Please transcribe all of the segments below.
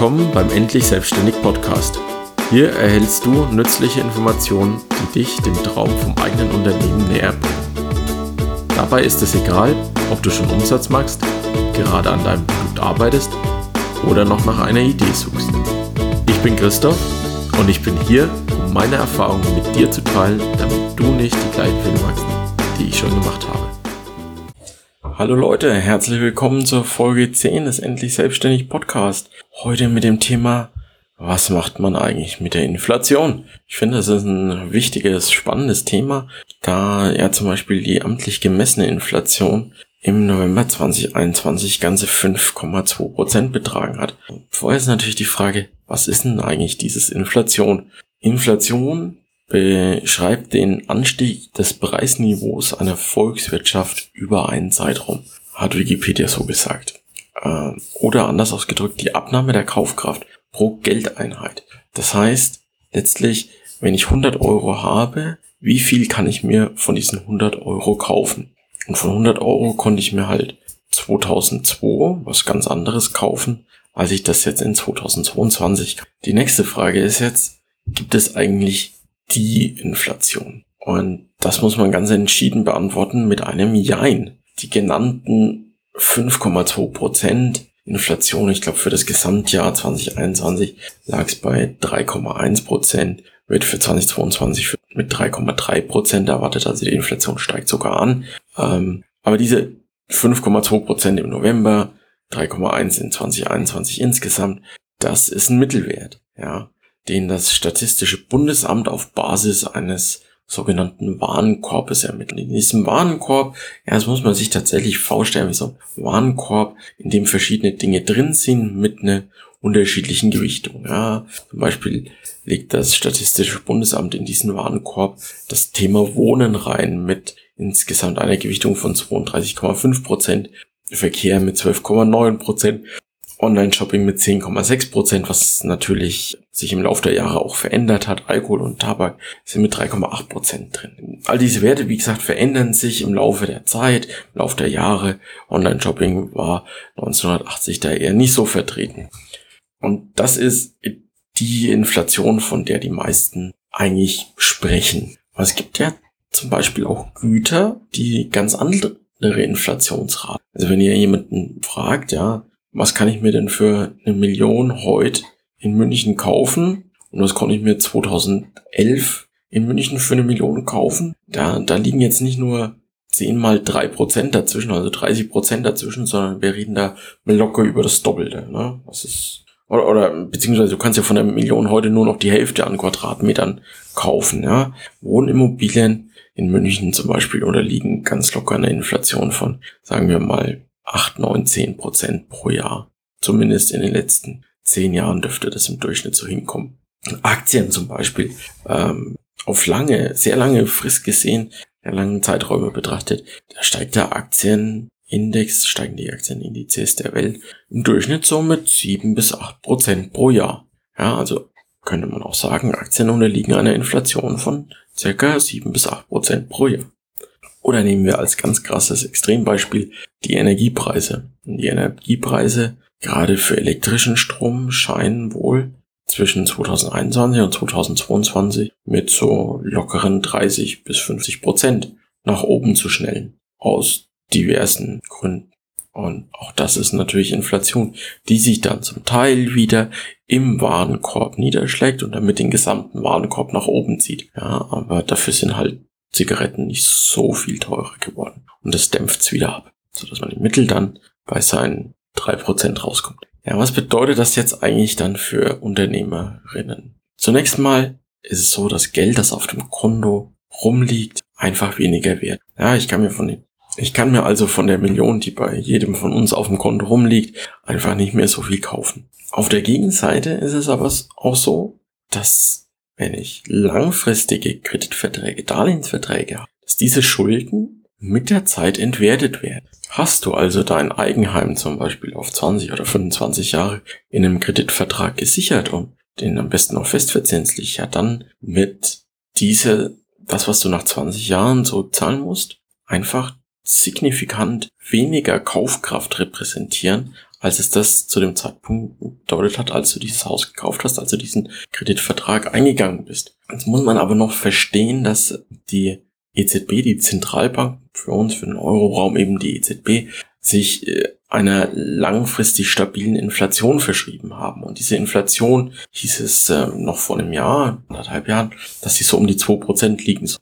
Willkommen beim Endlich Selbstständig Podcast. Hier erhältst du nützliche Informationen, die dich dem Traum vom eigenen Unternehmen näher bringen. Dabei ist es egal, ob du schon Umsatz machst, gerade an deinem Produkt arbeitest oder noch nach einer Idee suchst. Ich bin Christoph und ich bin hier, um meine Erfahrungen mit dir zu teilen, damit du nicht die gleichen Fehler machst, die ich schon gemacht habe. Hallo Leute, herzlich willkommen zur Folge 10 des Endlich Selbstständig Podcast. Heute mit dem Thema, was macht man eigentlich mit der Inflation? Ich finde, das ist ein wichtiges, spannendes Thema, da ja zum Beispiel die amtlich gemessene Inflation im November 2021 ganze 5,2 Prozent betragen hat. Vorher ist natürlich die Frage, was ist denn eigentlich dieses Inflation? Inflation beschreibt den Anstieg des Preisniveaus einer Volkswirtschaft über einen Zeitraum, hat Wikipedia so gesagt. Ähm, oder anders ausgedrückt, die Abnahme der Kaufkraft pro Geldeinheit. Das heißt, letztlich, wenn ich 100 Euro habe, wie viel kann ich mir von diesen 100 Euro kaufen? Und von 100 Euro konnte ich mir halt 2002 was ganz anderes kaufen, als ich das jetzt in 2022. Die nächste Frage ist jetzt, gibt es eigentlich die Inflation? Und das muss man ganz entschieden beantworten mit einem Jein. Die genannten 5,2 Prozent Inflation, ich glaube für das Gesamtjahr 2021 lag es bei 3,1 Prozent, wird für 2022 mit 3,3 Prozent erwartet, also die Inflation steigt sogar an. Ähm, aber diese 5,2 Prozent im November, 3,1 in 2021 insgesamt, das ist ein Mittelwert. Ja den das Statistische Bundesamt auf Basis eines sogenannten Warenkorbes ermittelt. In diesem Warenkorb, ja, das muss man sich tatsächlich vorstellen, wie so ein Warenkorb, in dem verschiedene Dinge drin sind mit einer unterschiedlichen Gewichtung. Ja, zum Beispiel legt das Statistische Bundesamt in diesen Warenkorb das Thema Wohnen rein mit insgesamt einer Gewichtung von 32,5 Prozent, Verkehr mit 12,9 Prozent Online-Shopping mit 10,6 Prozent, was natürlich sich im Laufe der Jahre auch verändert hat. Alkohol und Tabak sind mit 3,8 Prozent drin. All diese Werte, wie gesagt, verändern sich im Laufe der Zeit, im Laufe der Jahre. Online-Shopping war 1980 da eher nicht so vertreten. Und das ist die Inflation, von der die meisten eigentlich sprechen. Aber es gibt ja zum Beispiel auch Güter, die ganz andere Inflationsrate. Also wenn ihr jemanden fragt, ja, was kann ich mir denn für eine Million heute in München kaufen? Und was konnte ich mir 2011 in München für eine Million kaufen? Da, da liegen jetzt nicht nur 10 mal 3 Prozent dazwischen, also 30 Prozent dazwischen, sondern wir reden da locker über das Doppelte. Ne? Das ist, oder, oder beziehungsweise du kannst ja von der Million heute nur noch die Hälfte an Quadratmetern kaufen. Ja? Wohnimmobilien in München zum Beispiel unterliegen ganz locker einer Inflation von, sagen wir mal, 8, 9, 10 Prozent pro Jahr. Zumindest in den letzten zehn Jahren dürfte das im Durchschnitt so hinkommen. Aktien zum Beispiel, ähm, auf lange, sehr lange Frist gesehen, der langen Zeiträume betrachtet, da steigt der Aktienindex, steigen die Aktienindizes der Welt im Durchschnitt so mit 7 bis 8 Prozent pro Jahr. Ja, also könnte man auch sagen, Aktien unterliegen einer Inflation von circa 7 bis 8 Prozent pro Jahr. Oder nehmen wir als ganz krasses Extrembeispiel die Energiepreise. Die Energiepreise gerade für elektrischen Strom scheinen wohl zwischen 2021 und 2022 mit so lockeren 30 bis 50 Prozent nach oben zu schnellen. Aus diversen Gründen. Und auch das ist natürlich Inflation, die sich dann zum Teil wieder im Warenkorb niederschlägt und damit den gesamten Warenkorb nach oben zieht. Ja, aber dafür sind halt Zigaretten nicht so viel teurer geworden. Und das dämpft's wieder ab, sodass man im Mittel dann bei seinen drei Prozent rauskommt. Ja, was bedeutet das jetzt eigentlich dann für Unternehmerinnen? Zunächst mal ist es so, dass Geld, das auf dem Konto rumliegt, einfach weniger wert. Ja, ich kann mir von den, ich kann mir also von der Million, die bei jedem von uns auf dem Konto rumliegt, einfach nicht mehr so viel kaufen. Auf der Gegenseite ist es aber auch so, dass wenn ich langfristige Kreditverträge, Darlehensverträge habe, dass diese Schulden mit der Zeit entwertet werden. Hast du also dein Eigenheim zum Beispiel auf 20 oder 25 Jahre in einem Kreditvertrag gesichert und den am besten auch festverzinslich, ja dann wird diese, das was du nach 20 Jahren zurückzahlen musst, einfach signifikant weniger Kaufkraft repräsentieren als es das zu dem Zeitpunkt bedeutet hat, als du dieses Haus gekauft hast, als du diesen Kreditvertrag eingegangen bist. Jetzt muss man aber noch verstehen, dass die EZB, die Zentralbank, für uns, für den Euroraum eben die EZB, sich äh, einer langfristig stabilen Inflation verschrieben haben. Und diese Inflation hieß es äh, noch vor einem Jahr, anderthalb Jahren, dass sie so um die zwei Prozent liegen soll.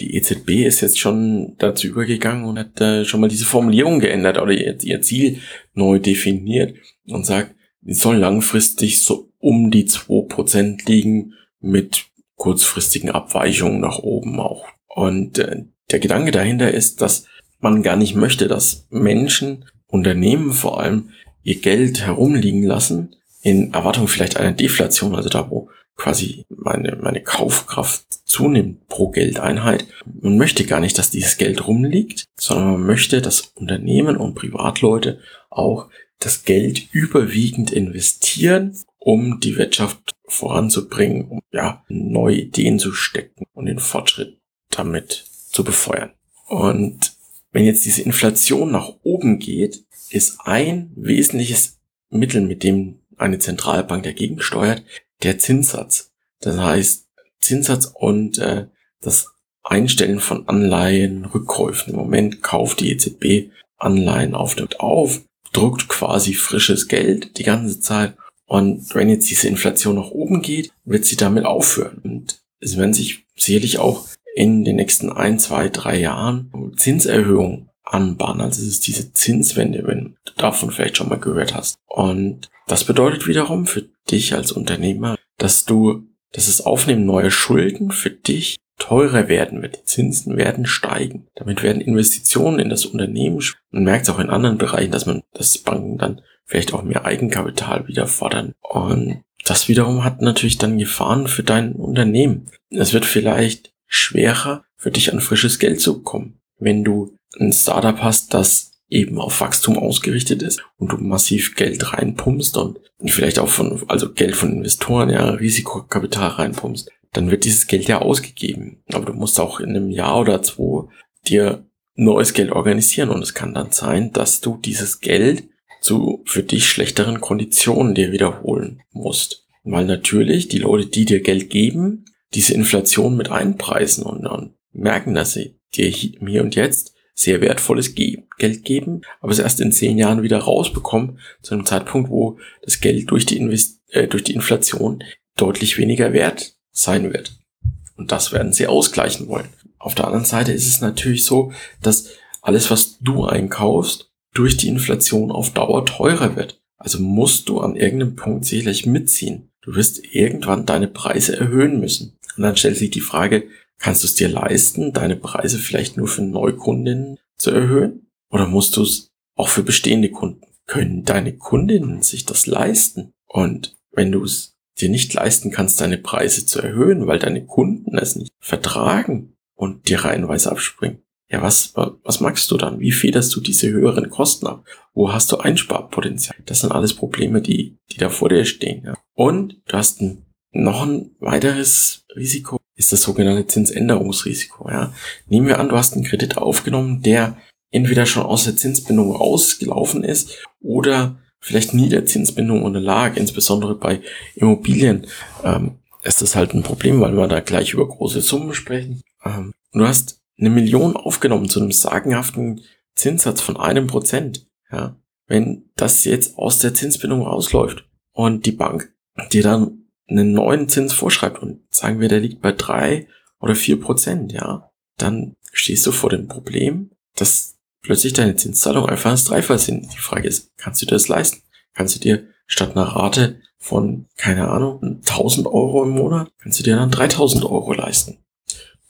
Die EZB ist jetzt schon dazu übergegangen und hat äh, schon mal diese Formulierung geändert oder ihr, ihr Ziel neu definiert und sagt, sie soll langfristig so um die zwei Prozent liegen mit kurzfristigen Abweichungen nach oben auch. Und äh, der Gedanke dahinter ist, dass man gar nicht möchte, dass Menschen, Unternehmen vor allem, ihr Geld herumliegen lassen, in Erwartung vielleicht einer Deflation, also da, wo quasi meine, meine Kaufkraft zunimmt pro Geldeinheit. Man möchte gar nicht, dass dieses Geld rumliegt, sondern man möchte, dass Unternehmen und Privatleute auch das Geld überwiegend investieren, um die Wirtschaft voranzubringen, um ja neue Ideen zu stecken und den Fortschritt damit zu befeuern. Und wenn jetzt diese Inflation nach oben geht, ist ein wesentliches Mittel, mit dem eine Zentralbank dagegen steuert, der Zinssatz. Das heißt, Zinssatz und äh, das Einstellen von Anleihen, Rückkäufen. Im Moment kauft die EZB Anleihen auf auf, druckt quasi frisches Geld die ganze Zeit. Und wenn jetzt diese Inflation nach oben geht, wird sie damit aufhören. Und es werden sich sicherlich auch in den nächsten ein, zwei, drei Jahren Zinserhöhungen anbahnen. Also es ist diese Zinswende, wenn du davon vielleicht schon mal gehört hast. Und das bedeutet wiederum für dich als Unternehmer, dass du, dass das Aufnehmen neuer Schulden für dich teurer werden wird. Die Zinsen werden steigen. Damit werden Investitionen in das Unternehmen. Man merkt es auch in anderen Bereichen, dass man, dass Banken dann vielleicht auch mehr Eigenkapital wieder fordern. Und das wiederum hat natürlich dann Gefahren für dein Unternehmen. Es wird vielleicht schwerer für dich an frisches Geld zu kommen. Wenn du ein Startup hast, das eben auf Wachstum ausgerichtet ist und du massiv Geld reinpumpst und vielleicht auch von, also Geld von Investoren, ja, Risikokapital reinpumpst, dann wird dieses Geld ja ausgegeben. Aber du musst auch in einem Jahr oder zwei dir neues Geld organisieren und es kann dann sein, dass du dieses Geld zu für dich schlechteren Konditionen dir wiederholen musst. Weil natürlich die Leute, die dir Geld geben, diese Inflation mit einpreisen und, und merken, dass sie dir hier und jetzt sehr wertvolles Geld geben, aber es erst in zehn Jahren wieder rausbekommen, zu einem Zeitpunkt, wo das Geld durch die, Invest äh, durch die Inflation deutlich weniger wert sein wird. Und das werden sie ausgleichen wollen. Auf der anderen Seite ist es natürlich so, dass alles, was du einkaufst, durch die Inflation auf Dauer teurer wird. Also musst du an irgendeinem Punkt sicherlich mitziehen. Du wirst irgendwann deine Preise erhöhen müssen. Und dann stellt sich die Frage, kannst du es dir leisten, deine Preise vielleicht nur für Neukundinnen zu erhöhen? Oder musst du es auch für bestehende Kunden? Können deine Kundinnen sich das leisten? Und wenn du es dir nicht leisten kannst, deine Preise zu erhöhen, weil deine Kunden es nicht vertragen und dir reihenweise abspringen, ja, was, was magst du dann? Wie federst du diese höheren Kosten ab? Wo hast du Einsparpotenzial? Das sind alles Probleme, die, die da vor dir stehen. Ja. Und du hast ein noch ein weiteres Risiko ist das sogenannte Zinsänderungsrisiko. Ja. Nehmen wir an, du hast einen Kredit aufgenommen, der entweder schon aus der Zinsbindung rausgelaufen ist oder vielleicht nie der Zinsbindung unterlag. Insbesondere bei Immobilien ähm, ist das halt ein Problem, weil wir da gleich über große Summen sprechen. Ähm, du hast eine Million aufgenommen zu einem sagenhaften Zinssatz von einem Prozent. Ja. Wenn das jetzt aus der Zinsbindung rausläuft und die Bank dir dann einen neuen Zins vorschreibt und sagen wir, der liegt bei drei oder vier Prozent, ja, dann stehst du vor dem Problem, dass plötzlich deine Zinszahlungen einfach das Dreifache sind. Die Frage ist, kannst du dir das leisten? Kannst du dir statt einer Rate von, keine Ahnung, 1000 Euro im Monat, kannst du dir dann 3000 Euro leisten?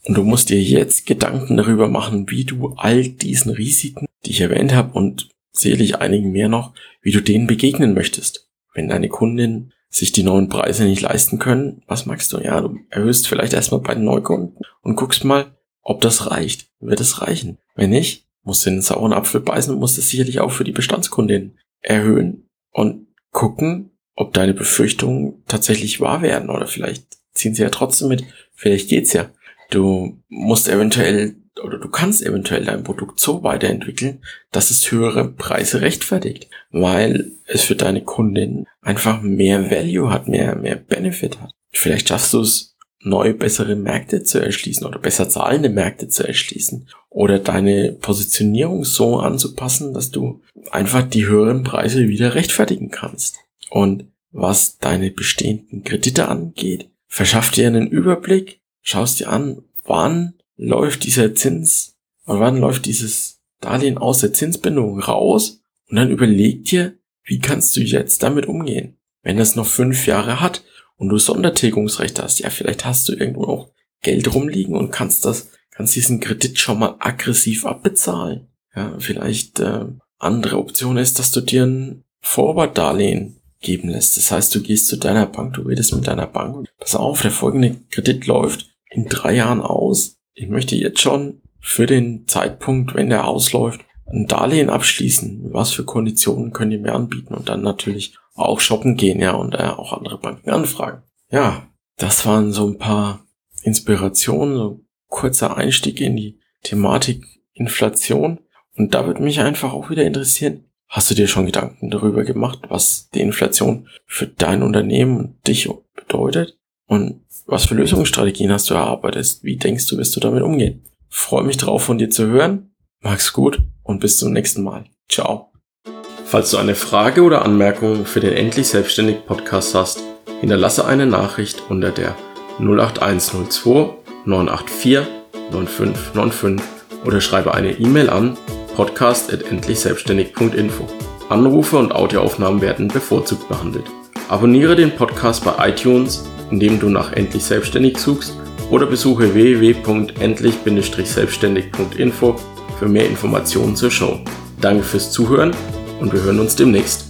Und du musst dir jetzt Gedanken darüber machen, wie du all diesen Risiken, die ich erwähnt habe und sicherlich einigen mehr noch, wie du denen begegnen möchtest. Wenn deine Kundin sich die neuen Preise nicht leisten können, was magst du? Ja, du erhöhst vielleicht erstmal bei den Neukunden und guckst mal, ob das reicht. Wird es reichen? Wenn nicht, musst du den sauren Apfel beißen und musst es sicherlich auch für die Bestandskundin erhöhen und gucken, ob deine Befürchtungen tatsächlich wahr werden oder vielleicht ziehen sie ja trotzdem mit. Vielleicht geht's ja. Du musst eventuell oder du kannst eventuell dein Produkt so weiterentwickeln, dass es höhere Preise rechtfertigt, weil es für deine Kundin einfach mehr Value hat, mehr, mehr Benefit hat. Vielleicht schaffst du es, neue, bessere Märkte zu erschließen oder besser zahlende Märkte zu erschließen oder deine Positionierung so anzupassen, dass du einfach die höheren Preise wieder rechtfertigen kannst. Und was deine bestehenden Kredite angeht, verschaff dir einen Überblick, schaust dir an, wann läuft dieser Zins oder wann läuft dieses Darlehen aus der Zinsbindung raus und dann überleg dir, wie kannst du jetzt damit umgehen. Wenn das noch fünf Jahre hat und du Sondertilgungsrecht hast, ja, vielleicht hast du irgendwo auch Geld rumliegen und kannst das, kannst diesen Kredit schon mal aggressiv abbezahlen. Ja, vielleicht äh, andere Option ist, dass du dir ein Vorwartdarlehen geben lässt. Das heißt, du gehst zu deiner Bank, du redest mit deiner Bank pass auf, der folgende Kredit läuft in drei Jahren aus. Ich möchte jetzt schon für den Zeitpunkt, wenn der ausläuft, ein Darlehen abschließen. Was für Konditionen könnt ihr mir anbieten? Und dann natürlich auch shoppen gehen, ja, und äh, auch andere Banken anfragen. Ja, das waren so ein paar Inspirationen, so kurzer Einstieg in die Thematik Inflation. Und da würde mich einfach auch wieder interessieren, hast du dir schon Gedanken darüber gemacht, was die Inflation für dein Unternehmen und dich bedeutet? Und was für Lösungsstrategien hast du erarbeitet? Wie denkst du, wirst du damit umgehen? Freue mich drauf, von dir zu hören. Mach's gut und bis zum nächsten Mal. Ciao. Falls du eine Frage oder Anmerkung für den Endlich Selbstständig Podcast hast, hinterlasse eine Nachricht unter der 08102 984 9595 oder schreibe eine E-Mail an podcast.endlichselbstständig.info. Anrufe und Audioaufnahmen werden bevorzugt behandelt. Abonniere den Podcast bei iTunes, indem du nach Endlich Selbstständig suchst oder besuche www.endlich-selbstständig.info für mehr Informationen zur Show. Danke fürs Zuhören und wir hören uns demnächst.